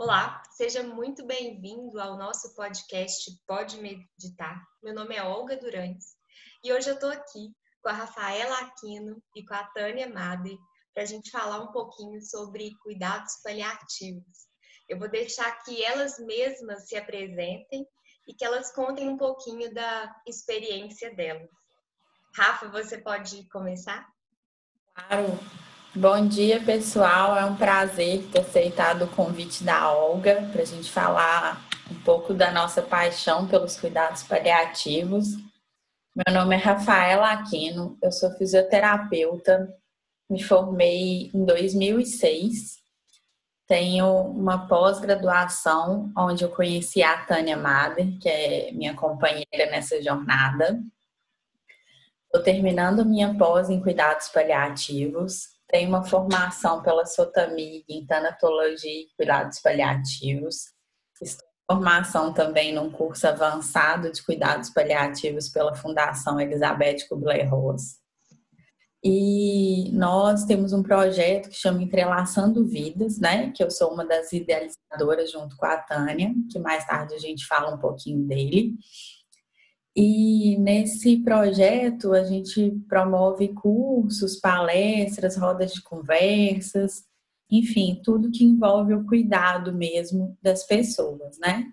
Olá, seja muito bem-vindo ao nosso podcast Pode Meditar. Meu nome é Olga Durante e hoje eu estou aqui com a Rafaela Aquino e com a Tânia Mader para a gente falar um pouquinho sobre cuidados paliativos. Eu vou deixar que elas mesmas se apresentem e que elas contem um pouquinho da experiência delas. Rafa, você pode começar? Claro. Bom dia, pessoal. É um prazer ter aceitado o convite da Olga para a gente falar um pouco da nossa paixão pelos cuidados paliativos. Meu nome é Rafaela Aquino, eu sou fisioterapeuta, me formei em 2006. Tenho uma pós-graduação onde eu conheci a Tânia Mader, que é minha companheira nessa jornada. Estou terminando minha pós em cuidados paliativos tenho uma formação pela Sotamig em tanatologia e cuidados paliativos. Estou em formação também num curso avançado de cuidados paliativos pela Fundação Elizabeth Kubler-Ross. E nós temos um projeto que chama Entrelaçando Vidas, né? Que eu sou uma das idealizadoras junto com a Tânia, que mais tarde a gente fala um pouquinho dele. E nesse projeto a gente promove cursos, palestras, rodas de conversas, enfim, tudo que envolve o cuidado mesmo das pessoas, né?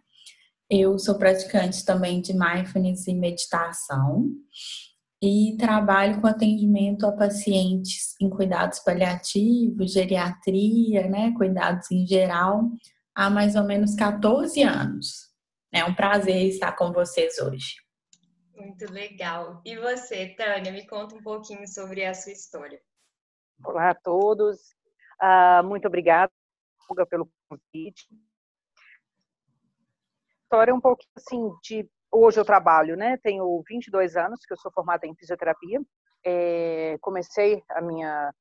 Eu sou praticante também de mindfulness e meditação e trabalho com atendimento a pacientes em cuidados paliativos, geriatria, né, cuidados em geral, há mais ou menos 14 anos. É um prazer estar com vocês hoje. Muito legal. E você, Tânia, me conta um pouquinho sobre a sua história. Olá a todos. Uh, muito obrigada, pelo convite. História um pouquinho assim de hoje eu trabalho, né? Tenho 22 anos que eu sou formada em fisioterapia. É, comecei a minha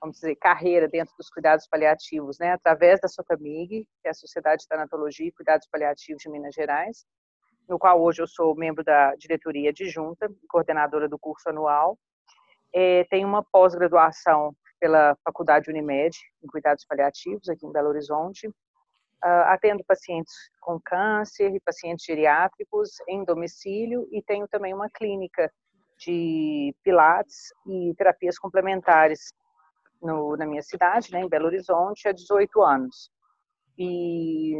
vamos dizer, carreira dentro dos cuidados paliativos, né, através da SOTAMIG, que é a Sociedade de Tanatologia e Cuidados Paliativos de Minas Gerais no qual hoje eu sou membro da diretoria adjunta, coordenadora do curso anual. É, tenho uma pós-graduação pela Faculdade Unimed, em cuidados paliativos, aqui em Belo Horizonte. Uh, atendo pacientes com câncer e pacientes geriátricos em domicílio e tenho também uma clínica de pilates e terapias complementares no, na minha cidade, né, em Belo Horizonte, há 18 anos. E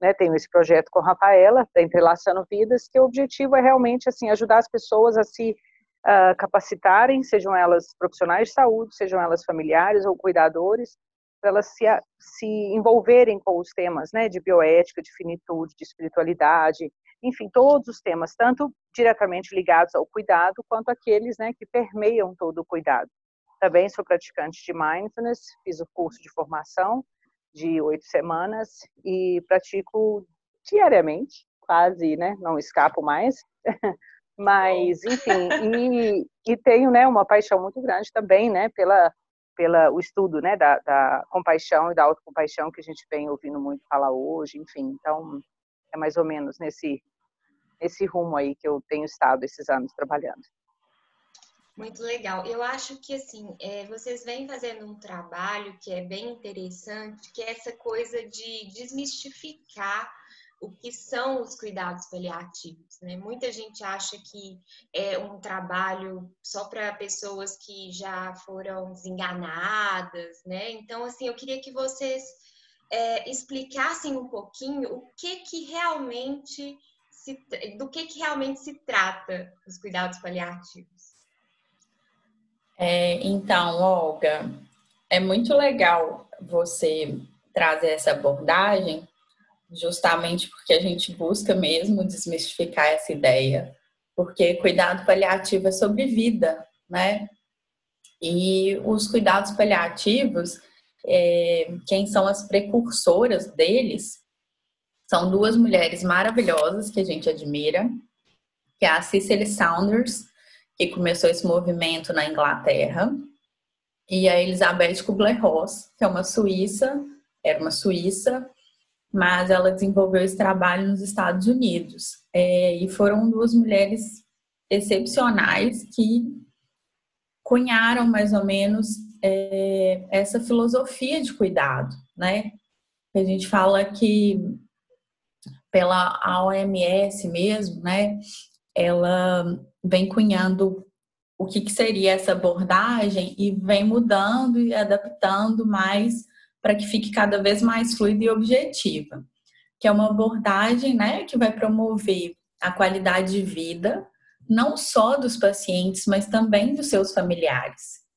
né, tenho esse projeto com a Rafaela, da Entrelaçando Vidas, que o objetivo é realmente assim ajudar as pessoas a se uh, capacitarem, sejam elas profissionais de saúde, sejam elas familiares ou cuidadores, para elas se, se envolverem com os temas né, de bioética, de finitude, de espiritualidade, enfim, todos os temas, tanto diretamente ligados ao cuidado, quanto aqueles né, que permeiam todo o cuidado. Também sou praticante de mindfulness, fiz o curso de formação, de oito semanas e pratico diariamente, quase, né? Não escapo mais. Mas, enfim, e, e tenho, né, uma paixão muito grande também, né, pela, pela o estudo, né, da, da compaixão e da autocompaixão que a gente vem ouvindo muito falar hoje, enfim. Então, é mais ou menos nesse, nesse rumo aí que eu tenho estado esses anos trabalhando. Muito legal. Eu acho que assim, é, vocês vêm fazendo um trabalho que é bem interessante, que é essa coisa de desmistificar o que são os cuidados paliativos. Né? Muita gente acha que é um trabalho só para pessoas que já foram desenganadas, né? Então, assim, eu queria que vocês é, explicassem um pouquinho o que que realmente se, do que que realmente se trata os cuidados paliativos. É, então, Olga, é muito legal você trazer essa abordagem, justamente porque a gente busca mesmo desmistificar essa ideia, porque cuidado paliativo é sobre vida, né? E os cuidados paliativos, é, quem são as precursoras deles, são duas mulheres maravilhosas que a gente admira, que é a Cicely Saunders que começou esse movimento na Inglaterra, e a Elizabeth Kubler-Ross, que é uma suíça, era uma suíça, mas ela desenvolveu esse trabalho nos Estados Unidos. É, e foram duas mulheres excepcionais que cunharam mais ou menos é, essa filosofia de cuidado, né? A gente fala que pela OMS mesmo, né? Ela vem cunhando o que, que seria essa abordagem e vem mudando e adaptando mais para que fique cada vez mais fluida e objetiva, que é uma abordagem, né, que vai promover a qualidade de vida não só dos pacientes, mas também dos seus familiares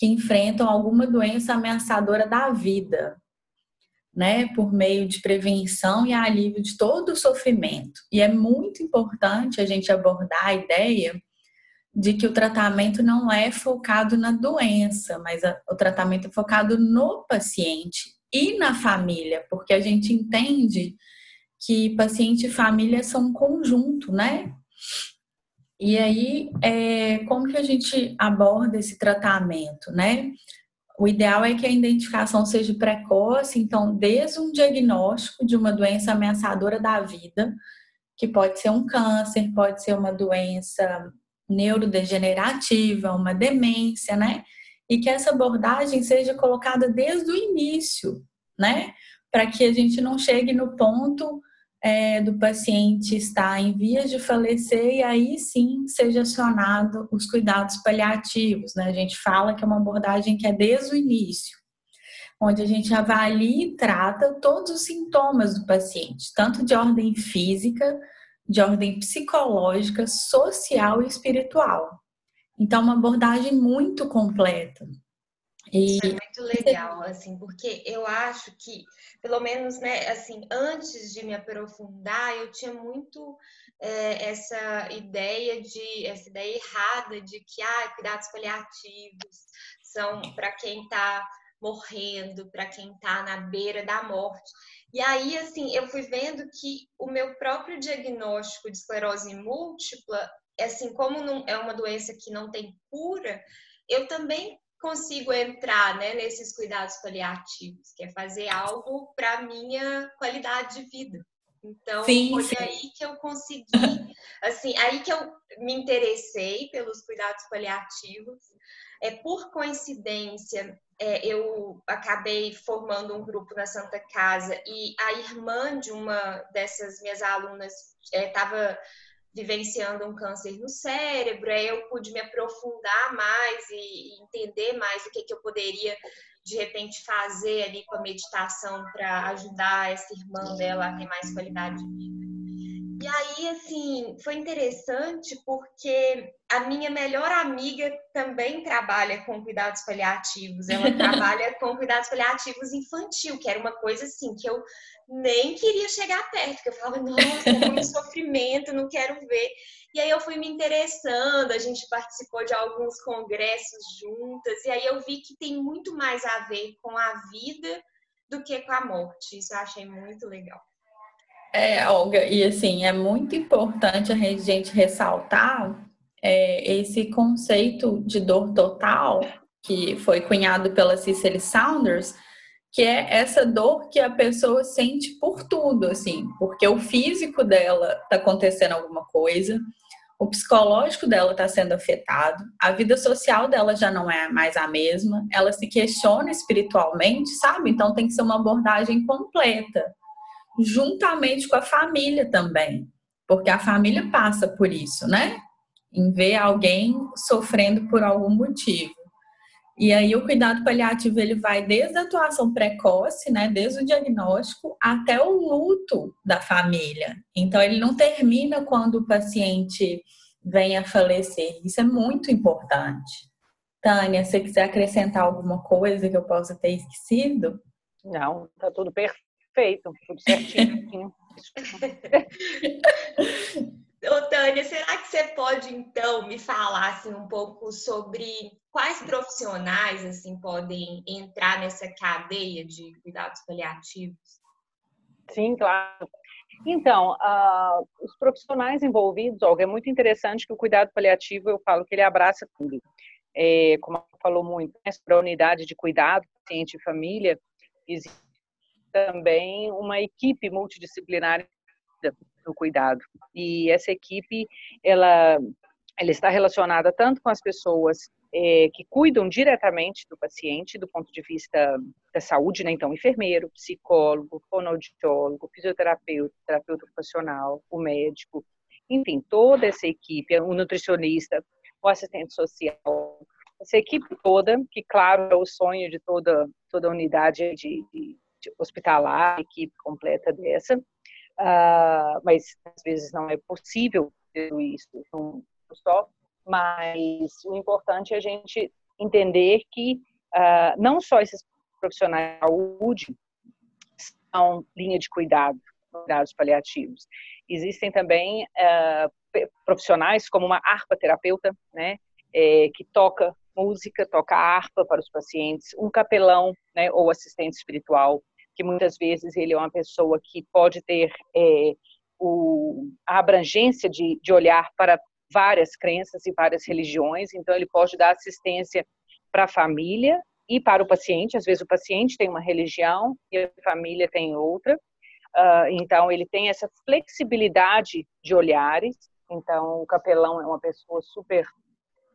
que enfrentam alguma doença ameaçadora da vida, né, por meio de prevenção e alívio de todo o sofrimento. E é muito importante a gente abordar a ideia de que o tratamento não é focado na doença, mas o tratamento é focado no paciente e na família, porque a gente entende que paciente e família são um conjunto, né? E aí, é, como que a gente aborda esse tratamento, né? O ideal é que a identificação seja precoce, então, desde um diagnóstico de uma doença ameaçadora da vida, que pode ser um câncer, pode ser uma doença neurodegenerativa, uma demência, né? E que essa abordagem seja colocada desde o início, né? Para que a gente não chegue no ponto é, do paciente estar em vias de falecer e aí sim seja acionado os cuidados paliativos. Né? A gente fala que é uma abordagem que é desde o início, onde a gente avalia e trata todos os sintomas do paciente, tanto de ordem física, de ordem psicológica, social e espiritual. Então, uma abordagem muito completa. E... Muito legal, assim, porque eu acho que, pelo menos, né, assim, antes de me aprofundar, eu tinha muito é, essa ideia de, essa ideia errada de que, ah, cuidados paliativos são para quem está morrendo, para quem está na beira da morte. E aí, assim, eu fui vendo que o meu próprio diagnóstico de esclerose múltipla, assim, como não, é uma doença que não tem cura, eu também consigo entrar né, nesses cuidados paliativos, que é fazer algo para minha qualidade de vida. Então, sim, foi sim. aí que eu consegui, assim, aí que eu me interessei pelos cuidados paliativos. É, por coincidência, é, eu acabei formando um grupo na Santa Casa e a irmã de uma dessas minhas alunas estava é, vivenciando um câncer no cérebro, aí eu pude me aprofundar mais e, entender mais o que, que eu poderia de repente fazer ali com a meditação para ajudar essa irmã dela a ter mais qualidade de vida. E aí, assim, foi interessante porque a minha melhor amiga também trabalha com cuidados paliativos. Ela trabalha com cuidados paliativos infantil, que era uma coisa assim que eu nem queria chegar perto, porque eu falava, nossa, muito sofrimento, não quero ver. E aí eu fui me interessando, a gente participou de alguns congressos juntas, e aí eu vi que tem muito mais a ver com a vida do que com a morte. Isso eu achei muito legal. É, Olga, e assim, é muito importante a gente ressaltar é, esse conceito de dor total, que foi cunhado pela Cicely Saunders, que é essa dor que a pessoa sente por tudo, assim, porque o físico dela está acontecendo alguma coisa, o psicológico dela está sendo afetado, a vida social dela já não é mais a mesma, ela se questiona espiritualmente, sabe? Então tem que ser uma abordagem completa juntamente com a família também, porque a família passa por isso, né? Em ver alguém sofrendo por algum motivo. E aí o cuidado paliativo ele vai desde a atuação precoce, né, desde o diagnóstico até o luto da família. Então ele não termina quando o paciente vem a falecer. Isso é muito importante. Tânia, se você quiser acrescentar alguma coisa que eu possa ter esquecido? Não, tá tudo perfeito feito, tudo certinho. Ô, Tânia, será que você pode então me falar assim, um pouco sobre quais profissionais assim podem entrar nessa cadeia de cuidados paliativos? Sim, claro. Então, uh, os profissionais envolvidos, Olga, é muito interessante que o cuidado paliativo, eu falo que ele abraça tudo. É, como falou muito, né, para a unidade de cuidado, paciente e família, existe também uma equipe multidisciplinar no cuidado. E essa equipe, ela, ela está relacionada tanto com as pessoas é, que cuidam diretamente do paciente do ponto de vista da saúde, né? Então, enfermeiro, psicólogo, fonoaudiólogo, fisioterapeuta, terapeuta ocupacional, o médico, enfim, toda essa equipe, o nutricionista, o assistente social, essa equipe toda, que claro é o sonho de toda toda unidade de, de, hospitalar, equipe completa dessa, uh, mas às vezes não é possível isso num só mas o importante é a gente entender que uh, não só esses profissionais de saúde são linha de cuidado, cuidados paliativos. Existem também uh, profissionais como uma harpa terapeuta, né, é, que toca música, toca harpa para os pacientes, um capelão, né, ou assistente espiritual, que muitas vezes ele é uma pessoa que pode ter é, o, a abrangência de, de olhar para várias crenças e várias religiões, então ele pode dar assistência para a família e para o paciente. Às vezes o paciente tem uma religião e a família tem outra. Uh, então ele tem essa flexibilidade de olhares. Então o capelão é uma pessoa super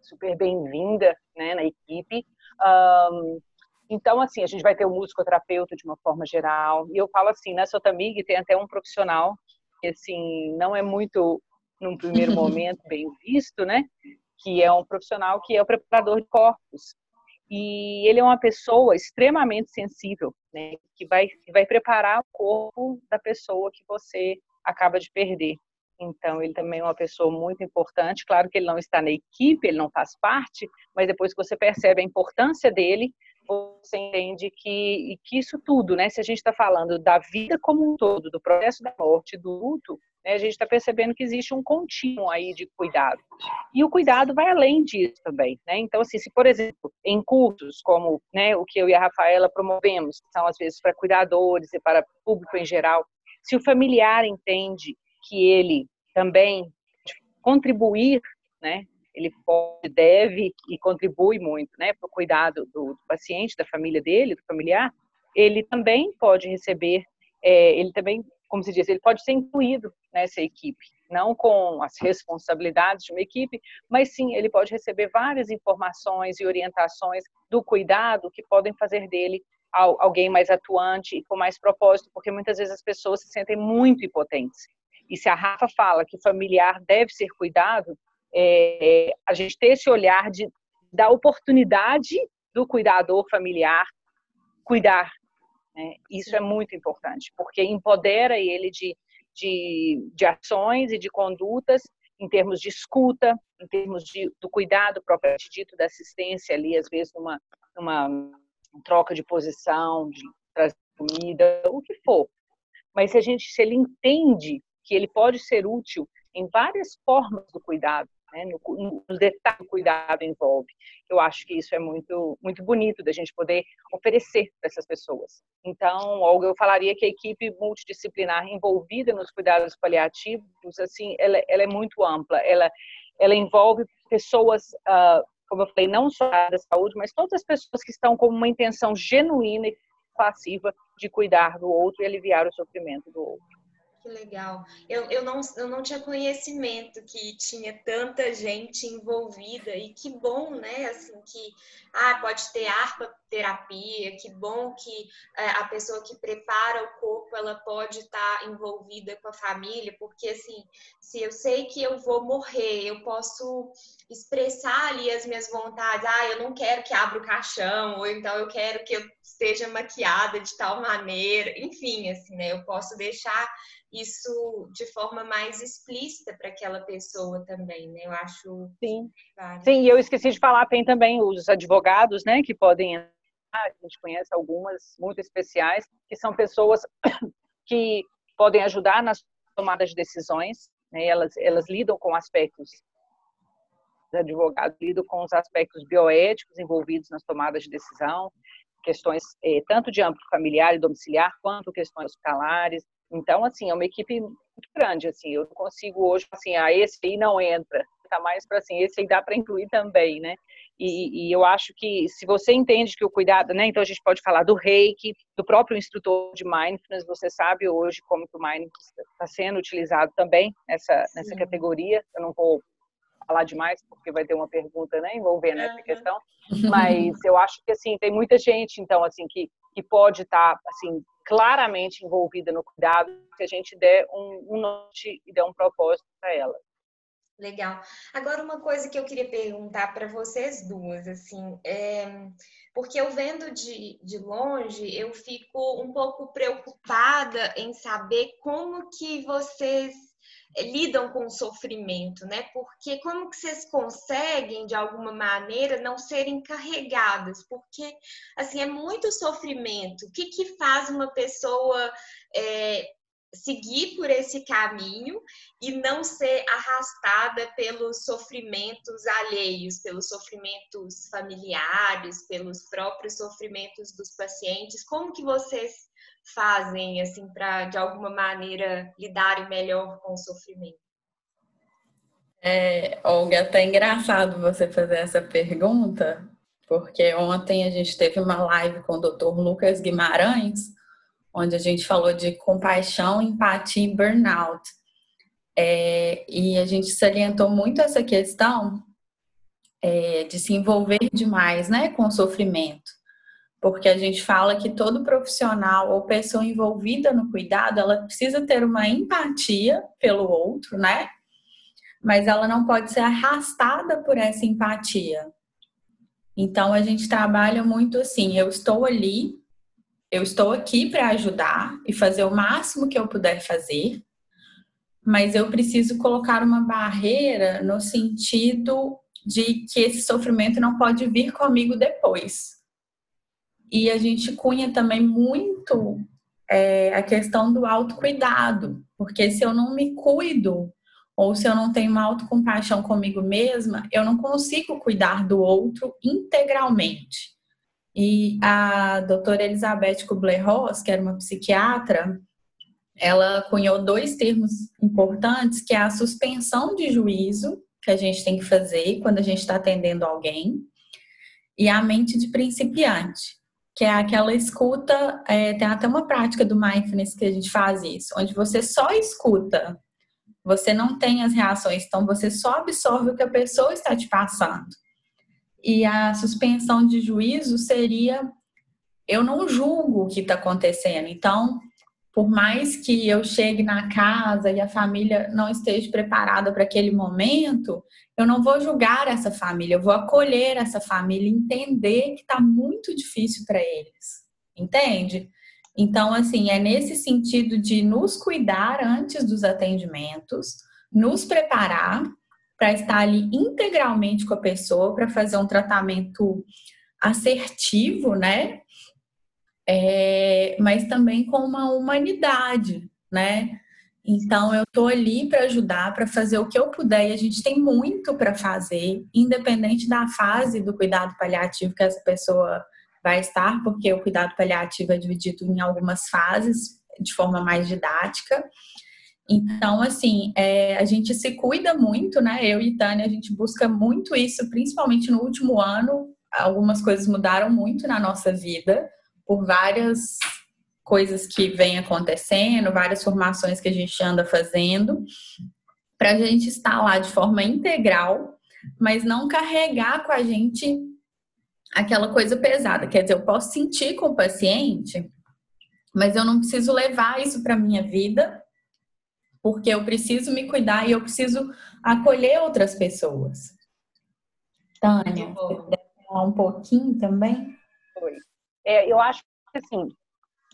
super bem-vinda né, na equipe. Um, então, assim, a gente vai ter o musicoterapeuta de uma forma geral. E eu falo assim, na Sotamig tem até um profissional que, assim, não é muito num primeiro momento bem visto, né? Que é um profissional que é o preparador de corpos. E ele é uma pessoa extremamente sensível, né? Que vai, que vai preparar o corpo da pessoa que você acaba de perder. Então, ele também é uma pessoa muito importante. Claro que ele não está na equipe, ele não faz parte, mas depois que você percebe a importância dele, você entende que, que isso tudo, né? Se a gente está falando da vida como um todo, do processo da morte, do luto, né, a gente está percebendo que existe um contínuo aí de cuidado. E o cuidado vai além disso também, né? Então, assim, se, por exemplo, em cursos como né, o que eu e a Rafaela promovemos, que são às vezes para cuidadores e para público em geral, se o familiar entende que ele também contribuir, né? Ele pode, deve e contribui muito, né, para o cuidado do, do paciente, da família dele, do familiar. Ele também pode receber, é, ele também como se diz, ele pode ser incluído nessa equipe, não com as responsabilidades de uma equipe, mas sim ele pode receber várias informações e orientações do cuidado que podem fazer dele alguém mais atuante e com mais propósito, porque muitas vezes as pessoas se sentem muito impotentes. E se a Rafa fala que familiar deve ser cuidado, é, a gente ter esse olhar de da oportunidade do cuidador familiar cuidar né? Isso é muito importante, porque empodera ele de, de, de ações e de condutas em termos de escuta, em termos de, do cuidado propriamente dito, da assistência ali, às vezes numa, numa troca de posição, de trazer comida, o que for. Mas se a gente, se ele entende que ele pode ser útil em várias formas do cuidado, né, no, no detalhe do cuidado envolve. Eu acho que isso é muito, muito bonito da gente poder oferecer para essas pessoas. Então, Olga, eu falaria que a equipe multidisciplinar envolvida nos cuidados paliativos, assim, ela, ela é muito ampla. Ela, ela envolve pessoas, uh, como eu falei, não só da saúde, mas todas as pessoas que estão com uma intenção genuína e passiva de cuidar do outro e aliviar o sofrimento do outro. Que legal. Eu, eu, não, eu não tinha conhecimento que tinha tanta gente envolvida e que bom, né? Assim, que ah, pode ter harpa terapia, que bom que é, a pessoa que prepara o corpo ela pode estar tá envolvida com a família, porque assim, se eu sei que eu vou morrer, eu posso expressar ali as minhas vontades. Ah, eu não quero que abra o caixão, ou então eu quero que eu esteja maquiada de tal maneira. Enfim, assim, né? Eu posso deixar isso de forma mais explícita para aquela pessoa também, né? Eu acho. Sim. Sim, e eu esqueci de falar, tem também os advogados, né, que podem a gente conhece algumas muito especiais, que são pessoas que podem ajudar nas tomadas de decisões, né? elas, elas lidam com aspectos, os advogados lidam com os aspectos bioéticos envolvidos nas tomadas de decisão, questões eh, tanto de âmbito familiar e domiciliar, quanto questões hospitalares, então, assim, é uma equipe muito grande, assim, eu não consigo hoje, assim, ah, esse aí não entra, tá mais para assim, esse aí dá para incluir também, né? E, e, eu acho que se você entende que o cuidado, né? Então a gente pode falar do reiki, do próprio instrutor de mindfulness, você sabe hoje como que o mindfulness está sendo utilizado também nessa, nessa categoria. Eu não vou falar demais, porque vai ter uma pergunta, né, envolvendo essa questão. Mas eu acho que, assim, tem muita gente, então, assim, que, que pode estar, tá, assim, claramente envolvida no cuidado, se a gente der um, um norte e der um propósito para ela. Legal. Agora, uma coisa que eu queria perguntar para vocês duas, assim, é, porque eu vendo de, de longe, eu fico um pouco preocupada em saber como que vocês lidam com o sofrimento, né? Porque como que vocês conseguem, de alguma maneira, não serem carregadas? Porque, assim, é muito sofrimento. O que que faz uma pessoa é, seguir por esse caminho e não ser arrastada pelos sofrimentos alheios, pelos sofrimentos familiares, pelos próprios sofrimentos dos pacientes. Como que vocês fazem assim para de alguma maneira lidarem melhor com o sofrimento? É, Olga, até engraçado você fazer essa pergunta, porque ontem a gente teve uma live com o Dr. Lucas Guimarães, onde a gente falou de compaixão, empatia e burnout. É, e a gente salientou muito essa questão é, de se envolver demais né, com o sofrimento. Porque a gente fala que todo profissional ou pessoa envolvida no cuidado, ela precisa ter uma empatia pelo outro, né? Mas ela não pode ser arrastada por essa empatia. Então a gente trabalha muito assim, eu estou ali eu estou aqui para ajudar e fazer o máximo que eu puder fazer, mas eu preciso colocar uma barreira no sentido de que esse sofrimento não pode vir comigo depois. E a gente cunha também muito é, a questão do autocuidado, porque se eu não me cuido, ou se eu não tenho uma autocompaixão comigo mesma, eu não consigo cuidar do outro integralmente. E a doutora Elizabeth Kubler-Ross, que era uma psiquiatra, ela cunhou dois termos importantes, que é a suspensão de juízo, que a gente tem que fazer quando a gente está atendendo alguém, e a mente de principiante, que é aquela escuta, é, tem até uma prática do mindfulness que a gente faz isso, onde você só escuta, você não tem as reações, então você só absorve o que a pessoa está te passando. E a suspensão de juízo seria: eu não julgo o que está acontecendo. Então, por mais que eu chegue na casa e a família não esteja preparada para aquele momento, eu não vou julgar essa família, eu vou acolher essa família, entender que está muito difícil para eles, entende? Então, assim, é nesse sentido de nos cuidar antes dos atendimentos, nos preparar para estar ali integralmente com a pessoa, para fazer um tratamento assertivo, né? É, mas também com uma humanidade, né? Então eu tô ali para ajudar, para fazer o que eu puder e a gente tem muito para fazer, independente da fase do cuidado paliativo que essa pessoa vai estar, porque o cuidado paliativo é dividido em algumas fases de forma mais didática. Então, assim, é, a gente se cuida muito, né? Eu e Tânia, a gente busca muito isso, principalmente no último ano. Algumas coisas mudaram muito na nossa vida, por várias coisas que vêm acontecendo, várias formações que a gente anda fazendo, para a gente estar lá de forma integral, mas não carregar com a gente aquela coisa pesada. Quer dizer, eu posso sentir com o paciente, mas eu não preciso levar isso para minha vida porque eu preciso me cuidar e eu preciso acolher outras pessoas. Tânia, você quer falar um pouquinho também? Oi. É, eu acho que assim,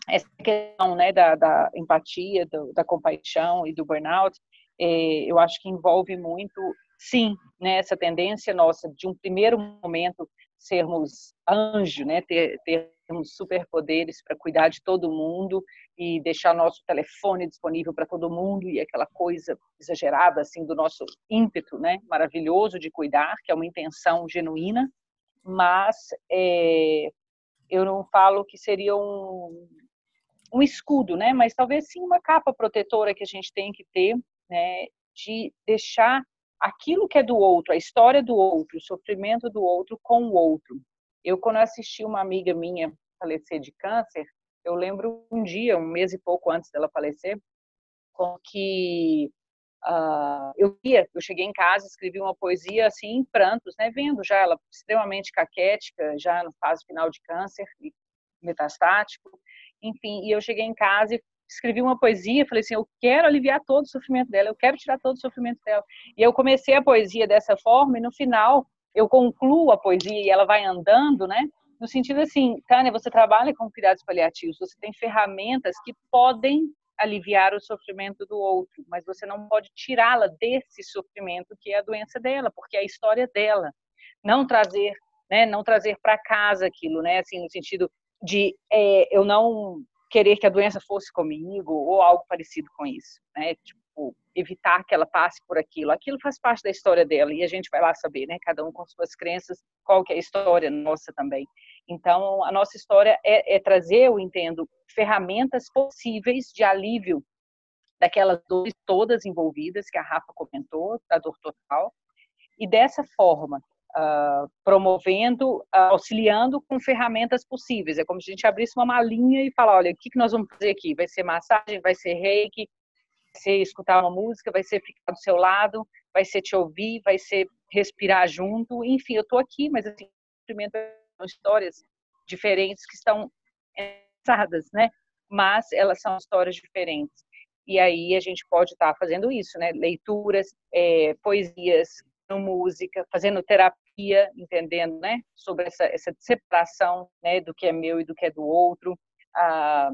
essa questão né, da, da empatia, do, da compaixão e do burnout, é, eu acho que envolve muito, sim, né, essa tendência nossa de um primeiro momento sermos anjo, né, ter, termos superpoderes para cuidar de todo mundo e deixar nosso telefone disponível para todo mundo e aquela coisa exagerada assim do nosso ímpeto, né, maravilhoso de cuidar, que é uma intenção genuína, mas é, eu não falo que seria um, um escudo, né, mas talvez sim uma capa protetora que a gente tem que ter, né, de deixar aquilo que é do outro, a história do outro, o sofrimento do outro com o outro. Eu, quando assisti uma amiga minha falecer de câncer, eu lembro um dia, um mês e pouco antes dela falecer, com que Uh, eu ia, eu cheguei em casa, escrevi uma poesia assim em prantos, né, vendo já ela extremamente caquética, já no fase final de câncer metastático, enfim, e eu cheguei em casa e escrevi uma poesia, falei assim, eu quero aliviar todo o sofrimento dela, eu quero tirar todo o sofrimento dela. E eu comecei a poesia dessa forma e no final eu concluo a poesia e ela vai andando, né? No sentido assim, Tânia, você trabalha com cuidados paliativos, você tem ferramentas que podem aliviar o sofrimento do outro, mas você não pode tirá-la desse sofrimento que é a doença dela, porque é a história dela. Não trazer, né, não trazer para casa aquilo, né, assim no sentido de é, eu não querer que a doença fosse comigo ou algo parecido com isso, né? Tipo, evitar que ela passe por aquilo. Aquilo faz parte da história dela e a gente vai lá saber, né? Cada um com suas crenças, qual que é a história nossa também. Então, a nossa história é, é trazer, eu entendo, ferramentas possíveis de alívio daquelas dores todas envolvidas que a Rafa comentou, da dor total, e dessa forma, uh, promovendo, uh, auxiliando com ferramentas possíveis. É como se a gente abrisse uma malinha e falar, olha, o que, que nós vamos fazer aqui? Vai ser massagem, vai ser reiki, vai ser escutar uma música, vai ser ficar do seu lado, vai ser te ouvir, vai ser respirar junto, enfim, eu estou aqui, mas assim, são histórias diferentes que estão pensadas, né? Mas elas são histórias diferentes. E aí a gente pode estar tá fazendo isso, né? Leituras, é, poesias, música, fazendo terapia, entendendo, né? Sobre essa, essa separação, né? Do que é meu e do que é do outro, ah,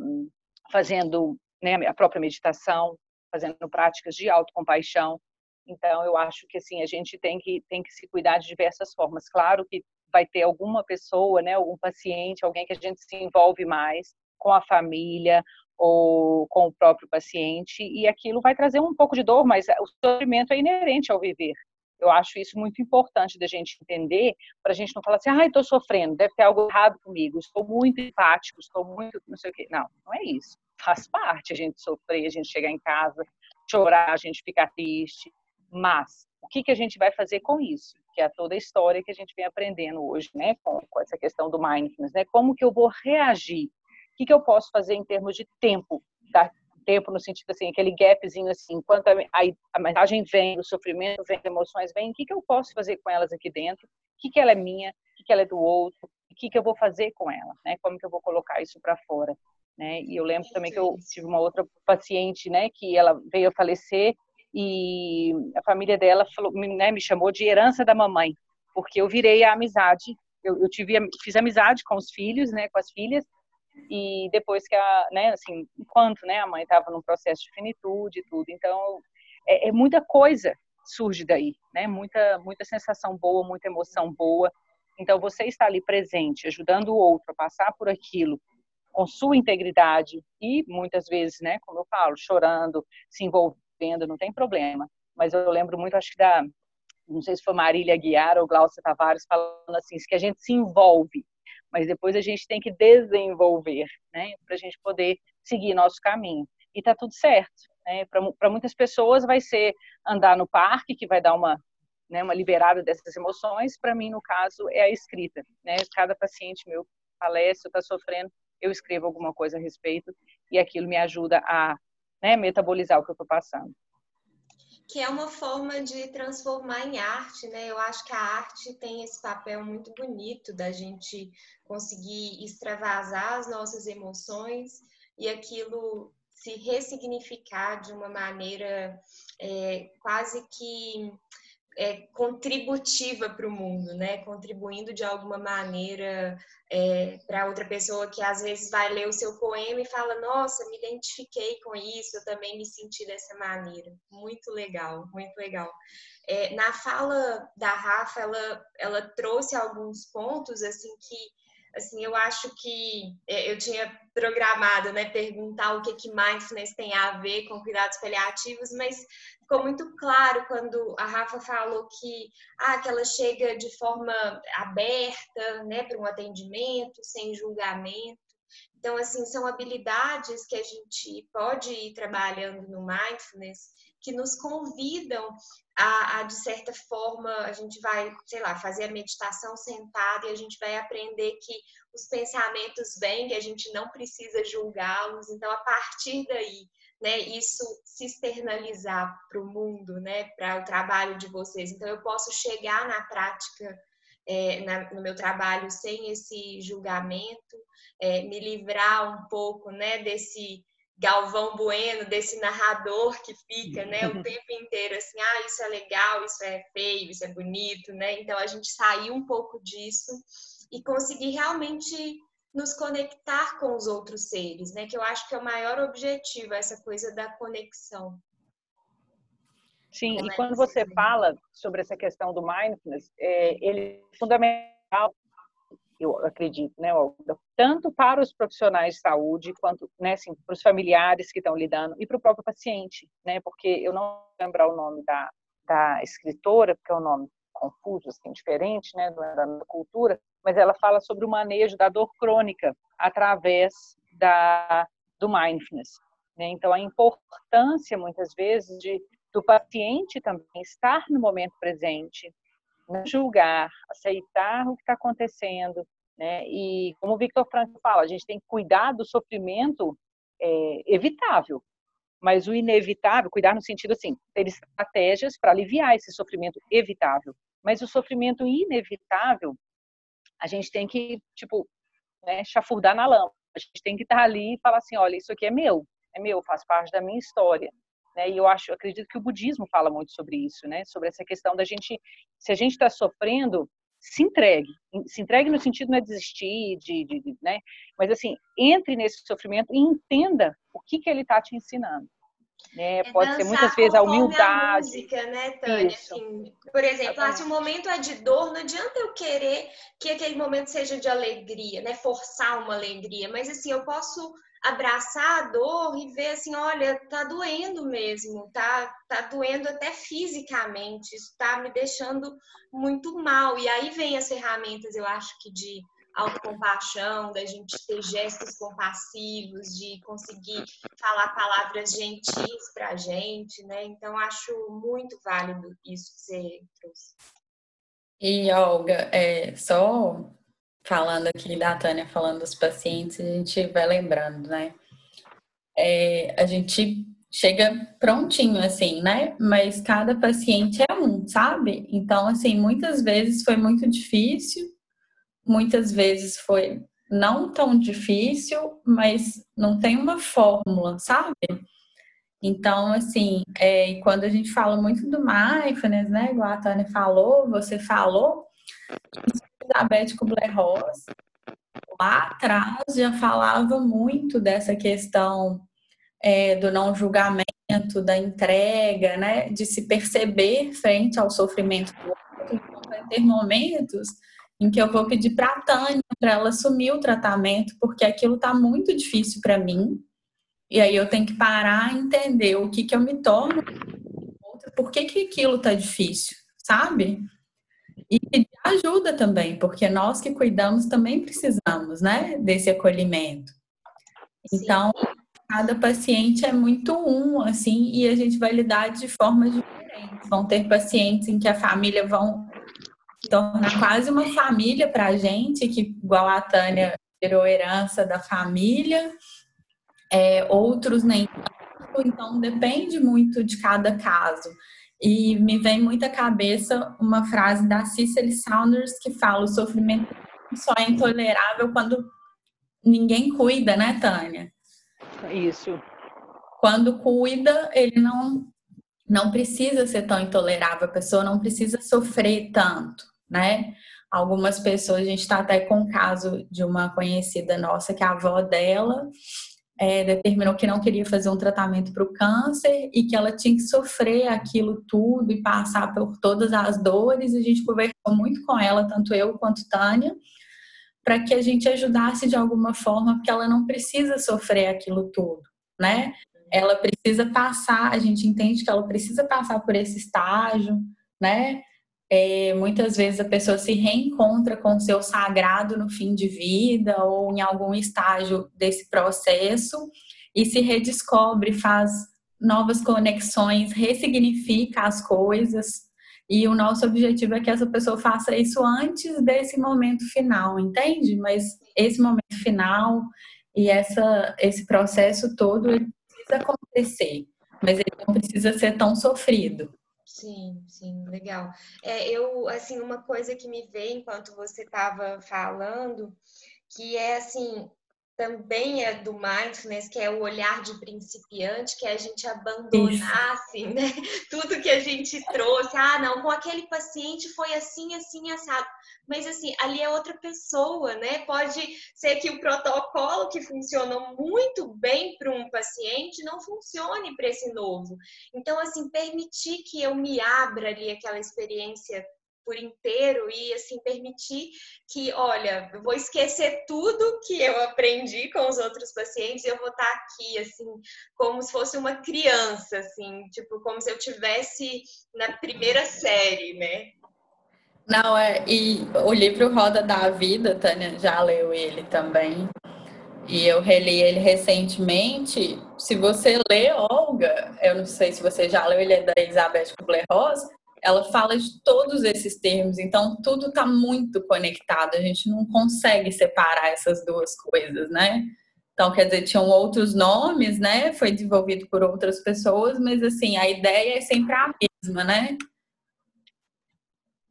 fazendo né, a própria meditação, fazendo práticas de autocompaixão. Então, eu acho que assim a gente tem que tem que se cuidar de diversas formas. Claro que vai ter alguma pessoa, né, algum paciente, alguém que a gente se envolve mais com a família ou com o próprio paciente e aquilo vai trazer um pouco de dor, mas o sofrimento é inerente ao viver. Eu acho isso muito importante da gente entender, para a gente não falar assim, ai, ah, estou sofrendo, deve ter algo errado comigo, estou muito empático, estou muito não sei o quê. Não, não é isso. Faz parte a gente sofrer, a gente chegar em casa, chorar, a gente ficar triste, mas o que, que a gente vai fazer com isso? Que é toda a história que a gente vem aprendendo hoje, né, com, com essa questão do mindfulness, né? Como que eu vou reagir? O que, que eu posso fazer em termos de tempo? Tá? Tempo no sentido assim, aquele gapzinho assim, enquanto a, a, a mensagem vem, o sofrimento vem, as emoções vêm, o que, que eu posso fazer com elas aqui dentro? O que, que ela é minha? O que, que ela é do outro? O que, que eu vou fazer com ela? Né? Como que eu vou colocar isso para fora? Né? E eu lembro também que eu tive uma outra paciente, né, que ela veio a falecer e a família dela falou, né, me chamou de herança da mamãe, porque eu virei a amizade, eu, eu tive, fiz amizade com os filhos, né, com as filhas, e depois que a, né, assim, enquanto, né, a mãe estava num processo de finitude e tudo, então é, é, muita coisa surge daí, né, muita, muita sensação boa, muita emoção boa, então você está ali presente, ajudando o outro a passar por aquilo, com sua integridade e muitas vezes, né, como eu falo, chorando, se envolvendo vendo, não tem problema. Mas eu lembro muito, acho que da, não sei se foi Marília Guiar ou Glaucia Tavares falando assim, que a gente se envolve, mas depois a gente tem que desenvolver, né, para a gente poder seguir nosso caminho. E tá tudo certo. Né? Para muitas pessoas vai ser andar no parque, que vai dar uma, né, uma liberada dessas emoções. Para mim, no caso, é a escrita. Né? Cada paciente meu falece, está sofrendo, eu escrevo alguma coisa a respeito e aquilo me ajuda a né, metabolizar o que eu estou passando. Que é uma forma de transformar em arte, né? Eu acho que a arte tem esse papel muito bonito da gente conseguir extravasar as nossas emoções e aquilo se ressignificar de uma maneira é, quase que é, contributiva para o mundo, né? Contribuindo de alguma maneira é, para outra pessoa que às vezes vai ler o seu poema e fala: Nossa, me identifiquei com isso, eu também me senti dessa maneira. Muito legal, muito legal. É, na fala da Rafa, ela, ela trouxe alguns pontos assim que assim, eu acho que é, eu tinha programado, né, perguntar o que que mindfulness tem a ver com cuidados paliativos, mas ficou muito claro quando a Rafa falou que, ah, que ela chega de forma aberta, né, para um atendimento, sem julgamento. Então, assim, são habilidades que a gente pode ir trabalhando no mindfulness que nos convidam a, a, de certa forma, a gente vai, sei lá, fazer a meditação sentada e a gente vai aprender que os pensamentos vêm, que a gente não precisa julgá-los. Então, a partir daí, né, isso se externalizar para o mundo, né, para o trabalho de vocês. Então, eu posso chegar na prática, é, na, no meu trabalho, sem esse julgamento, é, me livrar um pouco, né, desse Galvão Bueno, desse narrador que fica, né, o tempo inteiro assim, ah, isso é legal, isso é feio, isso é bonito, né? Então a gente saiu um pouco disso e conseguir realmente nos conectar com os outros seres, né? Que eu acho que é o maior objetivo, essa coisa da conexão. Sim, e quando você fala sobre essa questão do mindfulness, é, ele é fundamental eu acredito, né, tanto para os profissionais de saúde quanto, né, assim, para os familiares que estão lidando e para o próprio paciente, né, porque eu não lembro o nome da, da escritora, porque é um nome confuso, assim, diferente, né, da cultura, mas ela fala sobre o manejo da dor crônica através da do mindfulness, né? Então a importância muitas vezes de do paciente também estar no momento presente, não julgar, aceitar o que está acontecendo, né? E como o Victor Frankl fala, a gente tem que cuidar do sofrimento é, evitável, mas o inevitável, cuidar no sentido assim, ter estratégias para aliviar esse sofrimento evitável. Mas o sofrimento inevitável, a gente tem que, tipo, né, chafurdar na lama. A gente tem que estar ali e falar assim, olha, isso aqui é meu, é meu, faz parte da minha história. Né? E eu acho, eu acredito que o budismo fala muito sobre isso, né? Sobre essa questão da gente, se a gente está sofrendo, se entregue, se entregue no sentido não é desistir, de, de, de, né? Mas assim, entre nesse sofrimento e entenda o que que ele está te ensinando. Né? É Pode ser muitas vezes a humildade. A música, né, Tânia? Assim, por exemplo, ah, se o momento é de dor, não adianta eu querer que aquele momento seja de alegria, né? Forçar uma alegria, mas assim, eu posso abraçar a dor e ver assim, olha, tá doendo mesmo, tá, tá doendo até fisicamente, isso tá me deixando muito mal. E aí vem as ferramentas, eu acho que de autocompaixão, da gente ter gestos compassivos, de conseguir falar palavras gentis pra gente, né? Então acho muito válido isso que você trouxe. E Olga, é, só falando aqui da Tânia, falando dos pacientes, a gente vai lembrando, né? É, a gente chega prontinho, assim, né? Mas cada paciente é um, sabe? Então, assim, muitas vezes foi muito difícil, muitas vezes foi não tão difícil, mas não tem uma fórmula, sabe? Então, assim, é, quando a gente fala muito do mindfulness, né? Igual a Tânia falou, você falou, Elizabeth Kubler-Ross, lá atrás, já falava muito dessa questão é, do não julgamento, da entrega, né, de se perceber frente ao sofrimento do outro. Então, vai ter momentos em que eu vou pedir para a Tânia para ela assumir o tratamento, porque aquilo está muito difícil para mim. E aí eu tenho que parar e entender o que, que eu me torno, por que, que aquilo está difícil, sabe? E pedir ajuda também, porque nós que cuidamos também precisamos, né, desse acolhimento. Então, Sim. cada paciente é muito um, assim, e a gente vai lidar de formas diferentes. Vão ter pacientes em que a família vão tornar quase uma família para a gente, que igual a Tânia virou herança da família, é, outros nem tanto, então depende muito de cada caso. E me vem muito à cabeça uma frase da Cicely Saunders que fala: o sofrimento só é intolerável quando ninguém cuida, né, Tânia? Isso. Quando cuida, ele não não precisa ser tão intolerável, a pessoa não precisa sofrer tanto, né? Algumas pessoas, a gente está até com o caso de uma conhecida nossa que a avó dela é, determinou que não queria fazer um tratamento para o câncer e que ela tinha que sofrer aquilo tudo e passar por todas as dores. A gente conversou muito com ela, tanto eu quanto Tânia, para que a gente ajudasse de alguma forma, porque ela não precisa sofrer aquilo tudo, né? Ela precisa passar, a gente entende que ela precisa passar por esse estágio, né? É, muitas vezes a pessoa se reencontra com o seu sagrado no fim de vida ou em algum estágio desse processo e se redescobre, faz novas conexões, ressignifica as coisas. E o nosso objetivo é que essa pessoa faça isso antes desse momento final, entende? Mas esse momento final e essa, esse processo todo precisa acontecer, mas ele não precisa ser tão sofrido. Sim, sim, legal. É, eu, assim, uma coisa que me veio enquanto você estava falando, que é assim, também é do mindfulness, que é o olhar de principiante, que é a gente abandonar, assim, né? Tudo que a gente trouxe. Ah, não, com aquele paciente foi assim, assim, assado. Mas, assim, ali é outra pessoa, né? Pode ser que o protocolo que funcionou muito bem para um paciente não funcione para esse novo. Então, assim, permitir que eu me abra ali aquela experiência por inteiro e assim permitir que, olha, eu vou esquecer tudo que eu aprendi com os outros pacientes e eu vou estar aqui assim, como se fosse uma criança, assim, tipo como se eu tivesse na primeira série, né? Não, é, e o livro Roda da Vida, Tânia já leu ele também. E eu reli ele recentemente. Se você lê Olga, eu não sei se você já leu, ele é da Elizabeth Kubler-Ross, ela fala de todos esses termos, então tudo está muito conectado, a gente não consegue separar essas duas coisas, né? Então, quer dizer, tinham outros nomes, né? Foi desenvolvido por outras pessoas, mas assim, a ideia é sempre a mesma, né?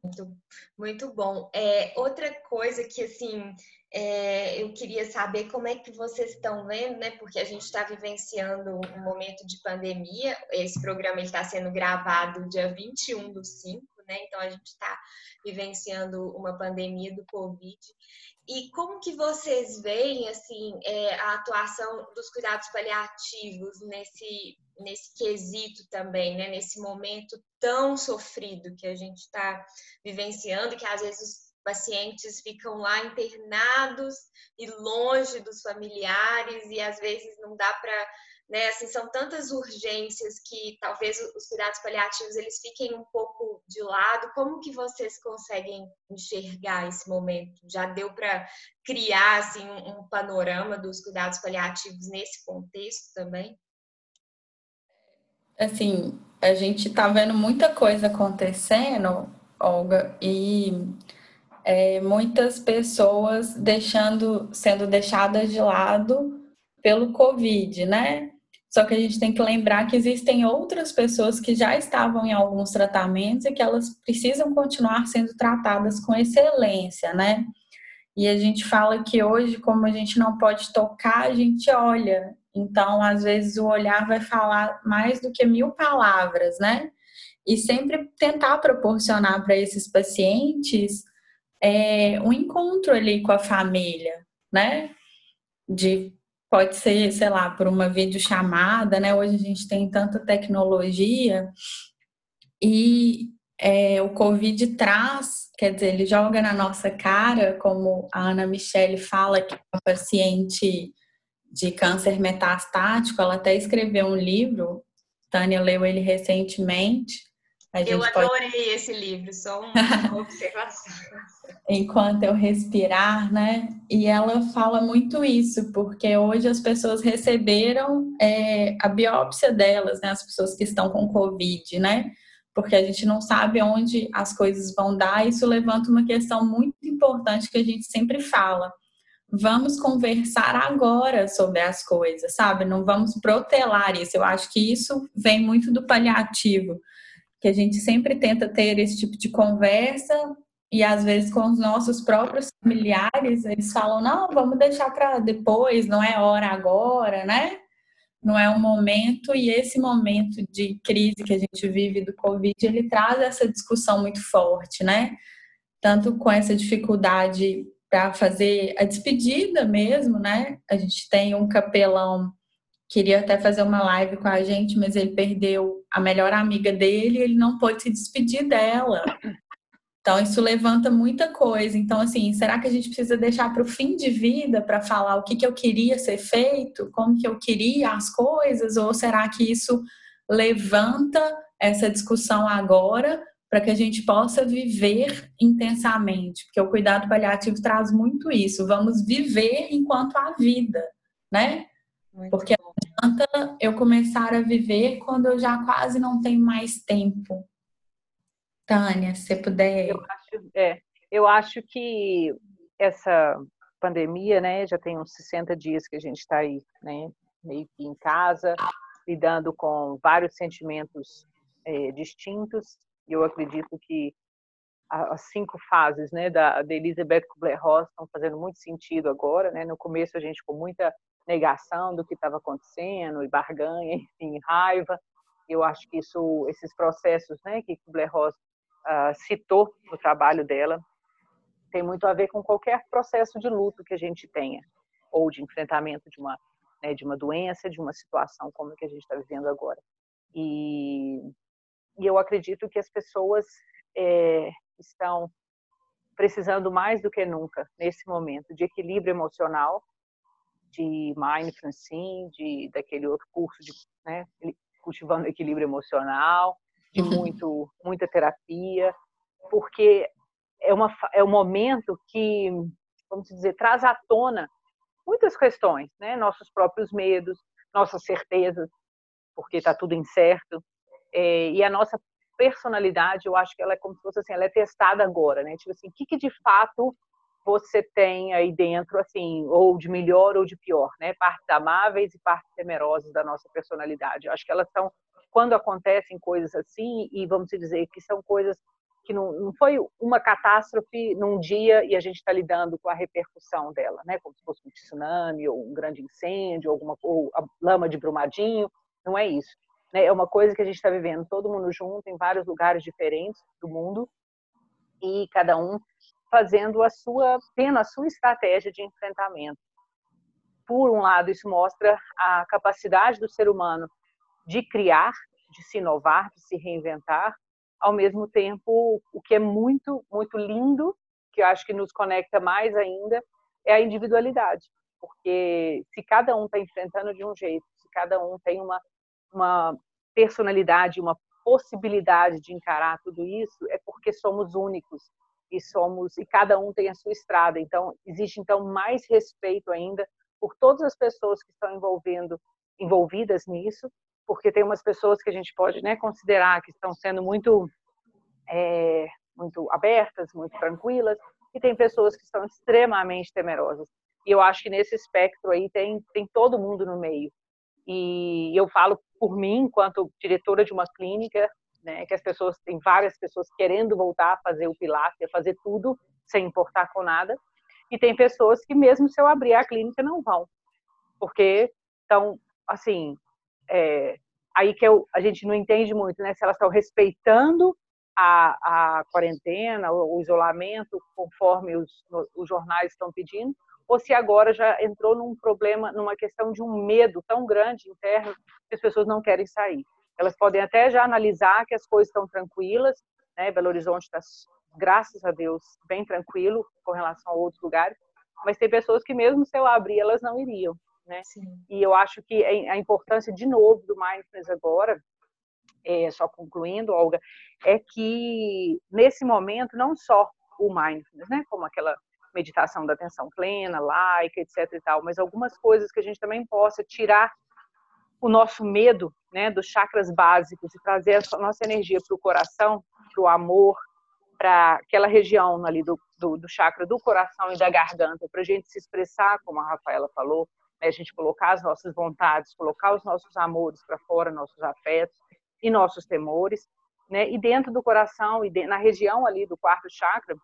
Muito, muito bom. É, outra coisa que, assim, é, eu queria saber como é que vocês estão vendo, né? Porque a gente está vivenciando um momento de pandemia. Esse programa está sendo gravado dia 21 do 5, né? Então a gente está vivenciando uma pandemia do Covid. E como que vocês veem assim é, a atuação dos cuidados paliativos nesse nesse quesito também, né? Nesse momento tão sofrido que a gente está vivenciando, que às vezes pacientes ficam lá internados e longe dos familiares e às vezes não dá para né, assim, são tantas urgências que talvez os cuidados paliativos eles fiquem um pouco de lado. Como que vocês conseguem enxergar esse momento? Já deu para criar assim um panorama dos cuidados paliativos nesse contexto também? Assim, a gente está vendo muita coisa acontecendo, Olga, e é, muitas pessoas deixando, sendo deixadas de lado pelo Covid, né? Só que a gente tem que lembrar que existem outras pessoas que já estavam em alguns tratamentos e que elas precisam continuar sendo tratadas com excelência, né? E a gente fala que hoje, como a gente não pode tocar, a gente olha. Então, às vezes, o olhar vai falar mais do que mil palavras, né? E sempre tentar proporcionar para esses pacientes é, um encontro ali com a família, né? De pode ser, sei lá, por uma videochamada, né? Hoje a gente tem tanta tecnologia e é, o Covid traz, quer dizer, ele joga na nossa cara, como a Ana Michele fala, que é uma paciente de câncer metastático, ela até escreveu um livro, Tânia leu ele recentemente, eu adorei pode... esse livro, só uma observação. Enquanto eu respirar, né? E ela fala muito isso, porque hoje as pessoas receberam é, a biópsia delas, né? As pessoas que estão com Covid, né? Porque a gente não sabe onde as coisas vão dar. Isso levanta uma questão muito importante que a gente sempre fala. Vamos conversar agora sobre as coisas, sabe? Não vamos protelar isso. Eu acho que isso vem muito do paliativo que a gente sempre tenta ter esse tipo de conversa e às vezes com os nossos próprios familiares, eles falam: "Não, vamos deixar para depois, não é hora agora, né?" Não é um momento e esse momento de crise que a gente vive do Covid, ele traz essa discussão muito forte, né? Tanto com essa dificuldade para fazer a despedida mesmo, né? A gente tem um capelão queria até fazer uma live com a gente, mas ele perdeu a melhor amiga dele e ele não pôde se despedir dela. Então, isso levanta muita coisa. Então, assim, será que a gente precisa deixar para o fim de vida para falar o que, que eu queria ser feito, como que eu queria as coisas? Ou será que isso levanta essa discussão agora para que a gente possa viver intensamente? Porque o cuidado paliativo traz muito isso. Vamos viver enquanto há vida, né? Muito Porque bom. adianta eu começar a viver quando eu já quase não tenho mais tempo. Tânia, se você puder. Eu acho, é, eu acho que essa pandemia, né, já tem uns 60 dias que a gente está aí, né, meio que em casa, lidando com vários sentimentos é, distintos. Eu acredito que as cinco fases, né, da, da Elizabeth Kubler-Ross estão fazendo muito sentido agora, né? No começo a gente com muita negação do que estava acontecendo e barganha, enfim, raiva. Eu acho que isso, esses processos, né, que Kubler-Ross uh, citou no trabalho dela, tem muito a ver com qualquer processo de luto que a gente tenha ou de enfrentamento de uma né, de uma doença, de uma situação como a que a gente está vivendo agora. E, e, eu acredito que as pessoas é, estão precisando mais do que nunca nesse momento de equilíbrio emocional, de mindfulness, sim, de daquele outro curso de né, cultivando equilíbrio emocional, de uhum. muito muita terapia, porque é uma é um momento que vamos dizer traz à tona muitas questões, né? Nossos próprios medos, nossas certezas, porque está tudo incerto, é, e a nossa personalidade, eu acho que ela é como se fosse assim, ela é testada agora, né? Tipo assim, o que, que de fato você tem aí dentro, assim, ou de melhor ou de pior, né? Partes amáveis e partes temerosas da nossa personalidade. Eu acho que elas são, quando acontecem coisas assim, e vamos dizer que são coisas que não, não foi uma catástrofe num dia e a gente está lidando com a repercussão dela, né? Como se fosse um tsunami ou um grande incêndio, alguma ou a lama de Brumadinho. Não é isso. Né? É uma coisa que a gente está vivendo todo mundo junto em vários lugares diferentes do mundo e cada um fazendo a sua, tendo a sua estratégia de enfrentamento. Por um lado, isso mostra a capacidade do ser humano de criar, de se inovar, de se reinventar, ao mesmo tempo, o que é muito, muito lindo, que eu acho que nos conecta mais ainda, é a individualidade. Porque se cada um está enfrentando de um jeito, se cada um tem uma, uma personalidade, uma possibilidade de encarar tudo isso, é porque somos únicos e somos e cada um tem a sua estrada. Então existe então mais respeito ainda por todas as pessoas que estão envolvendo envolvidas nisso porque tem umas pessoas que a gente pode né, considerar que estão sendo muito, é, muito abertas, muito tranquilas, e tem pessoas que estão extremamente temerosas. E eu acho que nesse espectro aí tem, tem todo mundo no meio. E eu falo por mim, enquanto diretora de uma clínica, né, que as pessoas, tem várias pessoas querendo voltar a fazer o Pilates, a fazer tudo, sem importar com nada. E tem pessoas que mesmo se eu abrir a clínica não vão, porque estão, assim, é, aí que eu, a gente não entende muito, né? Se elas estão respeitando a, a quarentena, o, o, isolamento, conforme os, os jornais estão pedindo, ou se agora já entrou num problema, numa questão de um medo tão grande interno que as pessoas não querem sair. Elas podem até já analisar que as coisas estão tranquilas, né? Belo Horizonte está, graças a Deus, bem tranquilo com relação a outros lugares, mas tem pessoas que mesmo se eu abrir, elas não iriam né? Sim. E eu acho que a importância, de novo, do mindfulness agora, é, só concluindo, Olga, é que nesse momento, não só o mindfulness, né, como aquela meditação da atenção plena, laica, etc e tal, mas algumas coisas que a gente também possa tirar o nosso medo, né, dos chakras básicos e trazer a nossa energia para o coração, para o amor, para aquela região ali do, do, do, chakra do coração e da garganta, para a gente se expressar, como a Rafaela falou, né, a gente colocar as nossas vontades, colocar os nossos amores para fora, nossos afetos e nossos temores, né? E dentro do coração e de, na região ali do quarto chakra,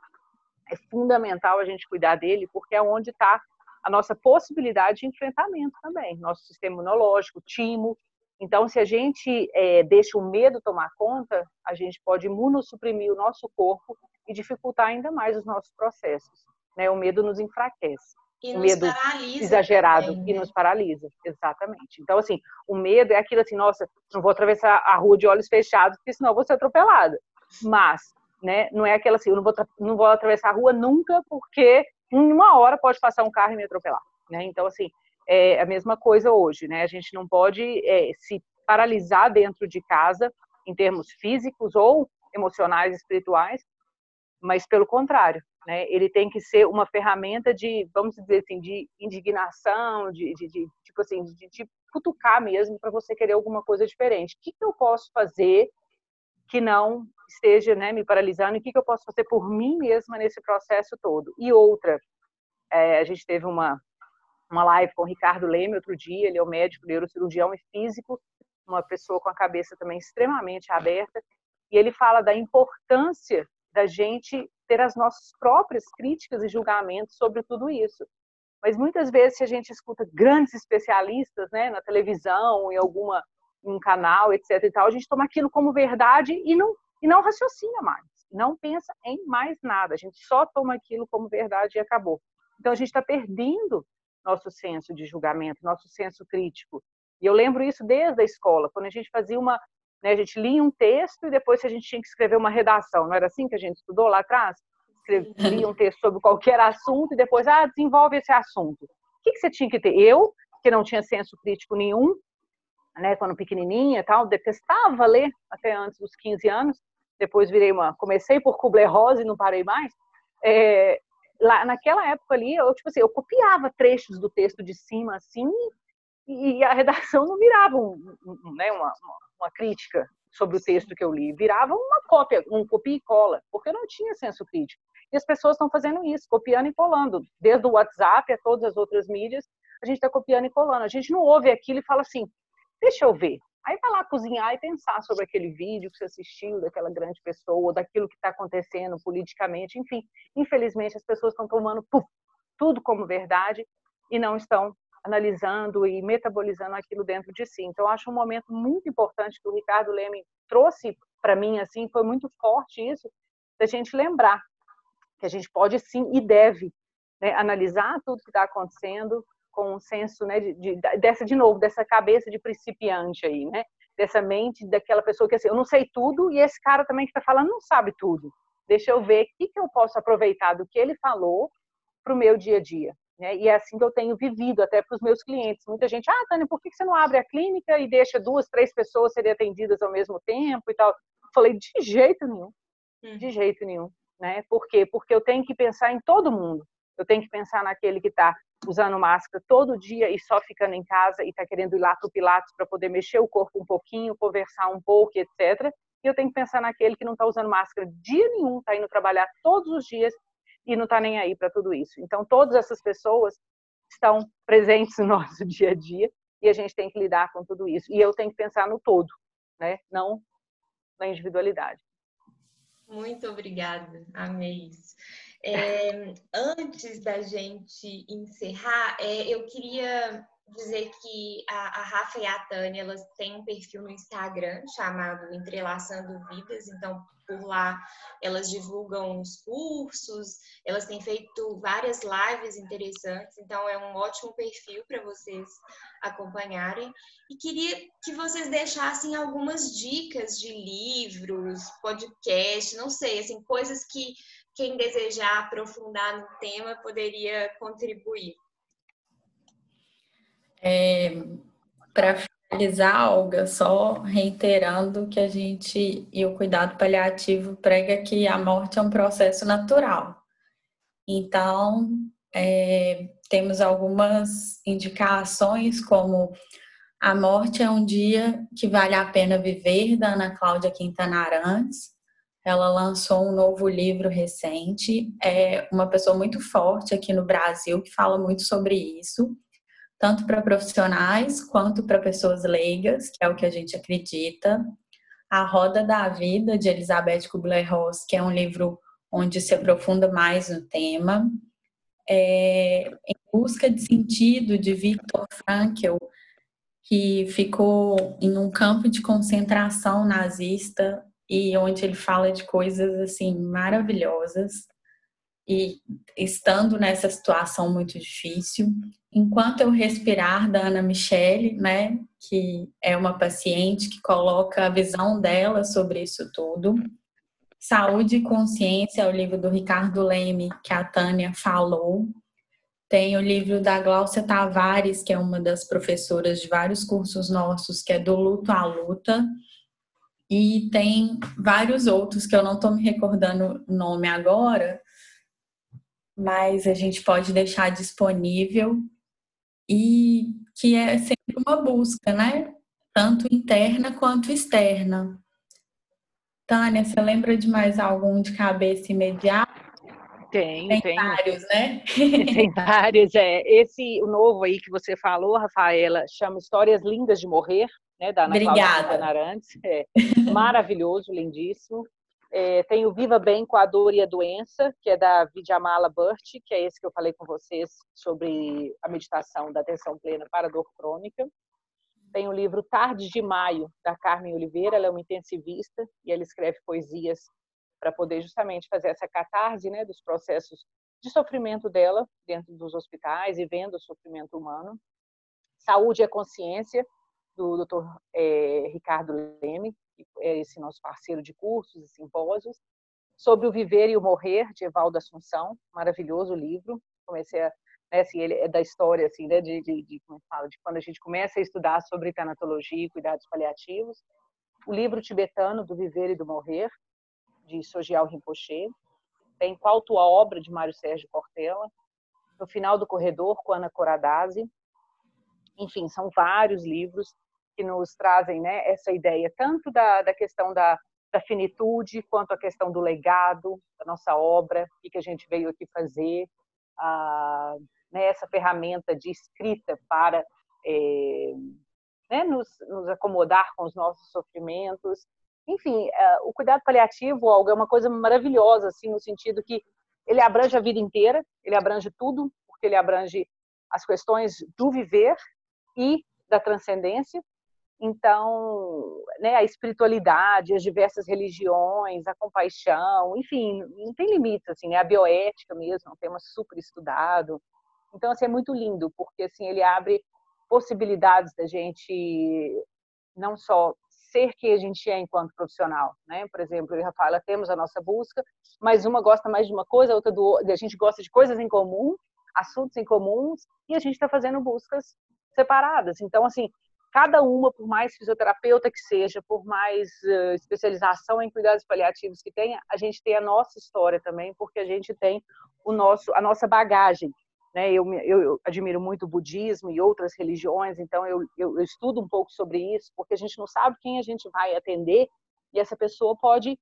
é fundamental a gente cuidar dele, porque é onde está a nossa possibilidade de enfrentamento também, nosso sistema imunológico, timo. Então, se a gente é, deixa o medo tomar conta, a gente pode imunossuprimir o nosso corpo e dificultar ainda mais os nossos processos. Né? O medo nos enfraquece. E medo exagerado também, né? e nos paralisa, exatamente. Então, assim, o medo é aquilo assim, nossa, não vou atravessar a rua de olhos fechados, porque senão eu vou ser atropelada. Mas, né, não é aquela assim, eu não vou, não vou atravessar a rua nunca, porque em uma hora pode passar um carro e me atropelar, né? Então, assim, é a mesma coisa hoje, né? A gente não pode é, se paralisar dentro de casa, em termos físicos ou emocionais, espirituais, mas pelo contrário, né? Ele tem que ser uma ferramenta de, vamos dizer assim, de indignação, de, de, de tipo assim, de, de cutucar mesmo para você querer alguma coisa diferente. O que, que eu posso fazer que não esteja né, me paralisando e o que, que eu posso fazer por mim mesma nesse processo todo. E outra, é, a gente teve uma, uma live com o Ricardo Leme outro dia, ele é o médico, neurocirurgião e físico, uma pessoa com a cabeça também extremamente aberta, e ele fala da importância da gente ter as nossas próprias críticas e julgamentos sobre tudo isso. Mas muitas vezes, se a gente escuta grandes especialistas né, na televisão, em alguma um canal, etc. e tal, a gente toma aquilo como verdade e não, e não raciocina mais, não pensa em mais nada, a gente só toma aquilo como verdade e acabou. Então a gente está perdendo nosso senso de julgamento, nosso senso crítico. E eu lembro isso desde a escola, quando a gente fazia uma, né, a gente lia um texto e depois a gente tinha que escrever uma redação, não era assim que a gente estudou lá atrás? Escrevia um texto sobre qualquer assunto e depois, ah, desenvolve esse assunto. O que, que você tinha que ter? Eu, que não tinha senso crítico nenhum, né, quando pequenininha e tal, detestava ler até antes dos 15 anos. Depois virei uma, comecei por Kubler-Ross e não parei mais. É, lá naquela época ali, eu tipo assim, eu copiava trechos do texto de cima assim, e, e a redação não virava um, um, né, uma, uma, crítica sobre o texto que eu li, virava uma cópia, um copia e cola, porque eu não tinha senso crítico. E as pessoas estão fazendo isso, copiando e colando, desde o WhatsApp a todas as outras mídias, a gente está copiando e colando. A gente não ouve aquilo e fala assim, deixa eu ver. Aí vai lá cozinhar e pensar sobre aquele vídeo que você assistiu, daquela grande pessoa, daquilo que está acontecendo politicamente. Enfim, infelizmente as pessoas estão tomando puf, tudo como verdade e não estão analisando e metabolizando aquilo dentro de si. Então, acho um momento muito importante que o Ricardo Leme trouxe para mim, assim, foi muito forte isso, da gente lembrar que a gente pode sim e deve né, analisar tudo que está acontecendo, com um senso, né, de, de, dessa de novo, dessa cabeça de principiante aí, né? Dessa mente daquela pessoa que assim, eu não sei tudo e esse cara também que está falando não sabe tudo. Deixa eu ver o que, que eu posso aproveitar do que ele falou para o meu dia a dia. Né? E é assim que eu tenho vivido até para os meus clientes. Muita gente, ah, Tânia, por que você não abre a clínica e deixa duas, três pessoas serem atendidas ao mesmo tempo e tal? Eu falei, de jeito nenhum, de hum. jeito nenhum. Né? Por quê? Porque eu tenho que pensar em todo mundo. Eu tenho que pensar naquele que está usando máscara todo dia e só ficando em casa e está querendo ir lá para o Pilates para poder mexer o corpo um pouquinho, conversar um pouco, etc. E eu tenho que pensar naquele que não está usando máscara dia nenhum, está indo trabalhar todos os dias e não está nem aí para tudo isso. Então, todas essas pessoas estão presentes no nosso dia a dia e a gente tem que lidar com tudo isso. E eu tenho que pensar no todo, né? não na individualidade. Muito obrigada, amei isso. É, antes da gente encerrar, é, eu queria dizer que a, a Rafa e a Tânia elas têm um perfil no Instagram chamado Entrelaçando Vidas, então por lá elas divulgam os cursos, elas têm feito várias lives interessantes, então é um ótimo perfil para vocês acompanharem. E queria que vocês deixassem algumas dicas de livros, podcast, não sei, assim, coisas que quem desejar aprofundar no tema poderia contribuir. É, Para finalizar, Olga, só reiterando que a gente e o cuidado paliativo prega que a morte é um processo natural. Então, é, temos algumas indicações, como A Morte é um Dia que Vale a Pena Viver, da Ana Cláudia Quintana Arantes. Ela lançou um novo livro recente. É uma pessoa muito forte aqui no Brasil que fala muito sobre isso, tanto para profissionais quanto para pessoas leigas, que é o que a gente acredita. A Roda da Vida, de Elizabeth Kubler-Ross, que é um livro onde se aprofunda mais no tema. É, em Busca de Sentido, de Viktor Frankl, que ficou em um campo de concentração nazista e onde ele fala de coisas assim maravilhosas e estando nessa situação muito difícil, enquanto eu respirar da Ana Michele, né, que é uma paciente que coloca a visão dela sobre isso tudo. Saúde e Consciência é o livro do Ricardo Leme que a Tânia falou. Tem o livro da Gláucia Tavares, que é uma das professoras de vários cursos nossos, que é Do Luto à Luta e tem vários outros que eu não estou me recordando o nome agora, mas a gente pode deixar disponível e que é sempre uma busca, né? Tanto interna quanto externa. Tânia, você lembra de mais algum de cabeça imediata? Tem, tem, tem. vários, né? Tem vários, é. Esse, o novo aí que você falou, Rafaela, chama Histórias Lindas de Morrer, né, da Ana Obrigada. Narantes. É, maravilhoso, lindíssimo. É, tem o Viva Bem com a Dor e a Doença, que é da Vidyamala Burt, que é esse que eu falei com vocês sobre a meditação da atenção plena para a dor crônica. Tem o livro Tardes de Maio, da Carmen Oliveira, ela é uma intensivista e ela escreve poesias para poder justamente fazer essa catarse né, dos processos de sofrimento dela dentro dos hospitais e vendo o sofrimento humano. Saúde e Consciência, do Dr. É, Ricardo Leme, que é esse nosso parceiro de cursos e simpósios. Sobre o Viver e o Morrer, de Evaldo Assunção, maravilhoso livro. Comecei a né, assim, ele é da história, assim, né, de, de, de, como fala, de quando a gente começa a estudar sobre tanatologia e cuidados paliativos. O livro tibetano do Viver e do Morrer, de Sogyal Rinpoche. Tem Qual Tua Obra, de Mário Sérgio Cortella. No Final do Corredor, com Ana Coradazzi. Enfim, são vários livros que nos trazem né, essa ideia, tanto da, da questão da, da finitude, quanto a questão do legado da nossa obra, o que a gente veio aqui fazer, a, né, essa ferramenta de escrita para é, né, nos, nos, acomodar com os nossos sofrimentos. Enfim, é, o cuidado paliativo algo é uma coisa maravilhosa, assim, no sentido que ele abrange a vida inteira, ele abrange tudo, porque ele abrange as questões do viver e da transcendência. Então, né, a espiritualidade, as diversas religiões, a compaixão, enfim, não tem limites, assim, é a bioética mesmo, é um tema super estudado. Então, assim, é muito lindo, porque assim, ele abre possibilidades da gente não só ser quem a gente é enquanto profissional, né? Por exemplo, eu e Rafaela temos a nossa busca, mas uma gosta mais de uma coisa, a outra do a gente gosta de coisas em comum, assuntos em comuns, e a gente está fazendo buscas separadas. Então, assim, cada uma, por mais fisioterapeuta que seja, por mais uh, especialização em cuidados paliativos que tenha, a gente tem a nossa história também, porque a gente tem o nosso, a nossa bagagem. Né? Eu, eu, eu, admiro muito o budismo e outras religiões, então eu, eu, estudo um pouco sobre isso, porque a gente não sabe quem a gente vai atender e essa pessoa pode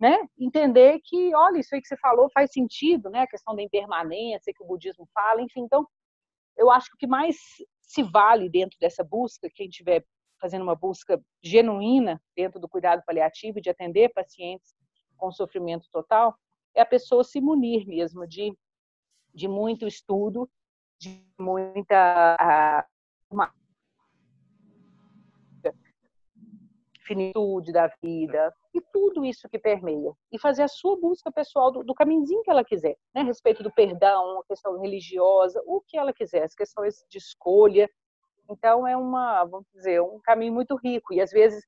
né, entender que, olha, isso aí que você falou faz sentido, né? a questão da impermanência que o budismo fala, enfim. Então, eu acho que o que mais se vale dentro dessa busca, quem estiver fazendo uma busca genuína dentro do cuidado paliativo, de atender pacientes com sofrimento total, é a pessoa se munir mesmo de de muito estudo, de muita uma finitude da vida e tudo isso que permeia e fazer a sua busca pessoal do, do caminhozinho que ela quiser, né? A respeito do perdão, a questão religiosa, o que ela quiser, as questões de escolha. Então é uma, vamos dizer, um caminho muito rico e às vezes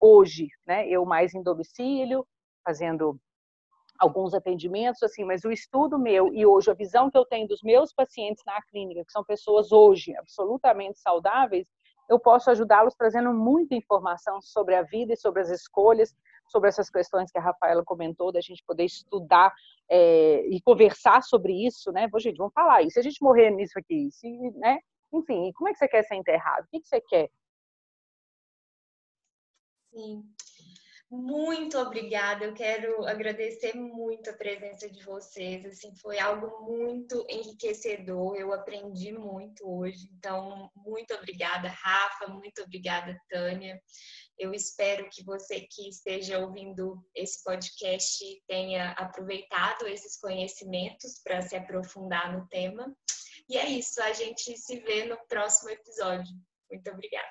hoje, né? Eu mais em domicílio, fazendo alguns atendimentos, assim, mas o estudo meu e hoje a visão que eu tenho dos meus pacientes na clínica, que são pessoas hoje absolutamente saudáveis, eu posso ajudá-los trazendo muita informação sobre a vida e sobre as escolhas, sobre essas questões que a Rafaela comentou, da gente poder estudar é, e conversar sobre isso, né? Pô, gente, vamos falar isso. Se a gente morrer nisso aqui, se, né? Enfim, como é que você quer ser enterrado? O que, que você quer? Sim. Muito obrigada. Eu quero agradecer muito a presença de vocês. Assim, foi algo muito enriquecedor. Eu aprendi muito hoje. Então, muito obrigada, Rafa. Muito obrigada, Tânia. Eu espero que você que esteja ouvindo esse podcast tenha aproveitado esses conhecimentos para se aprofundar no tema. E é isso. A gente se vê no próximo episódio. Muito obrigada.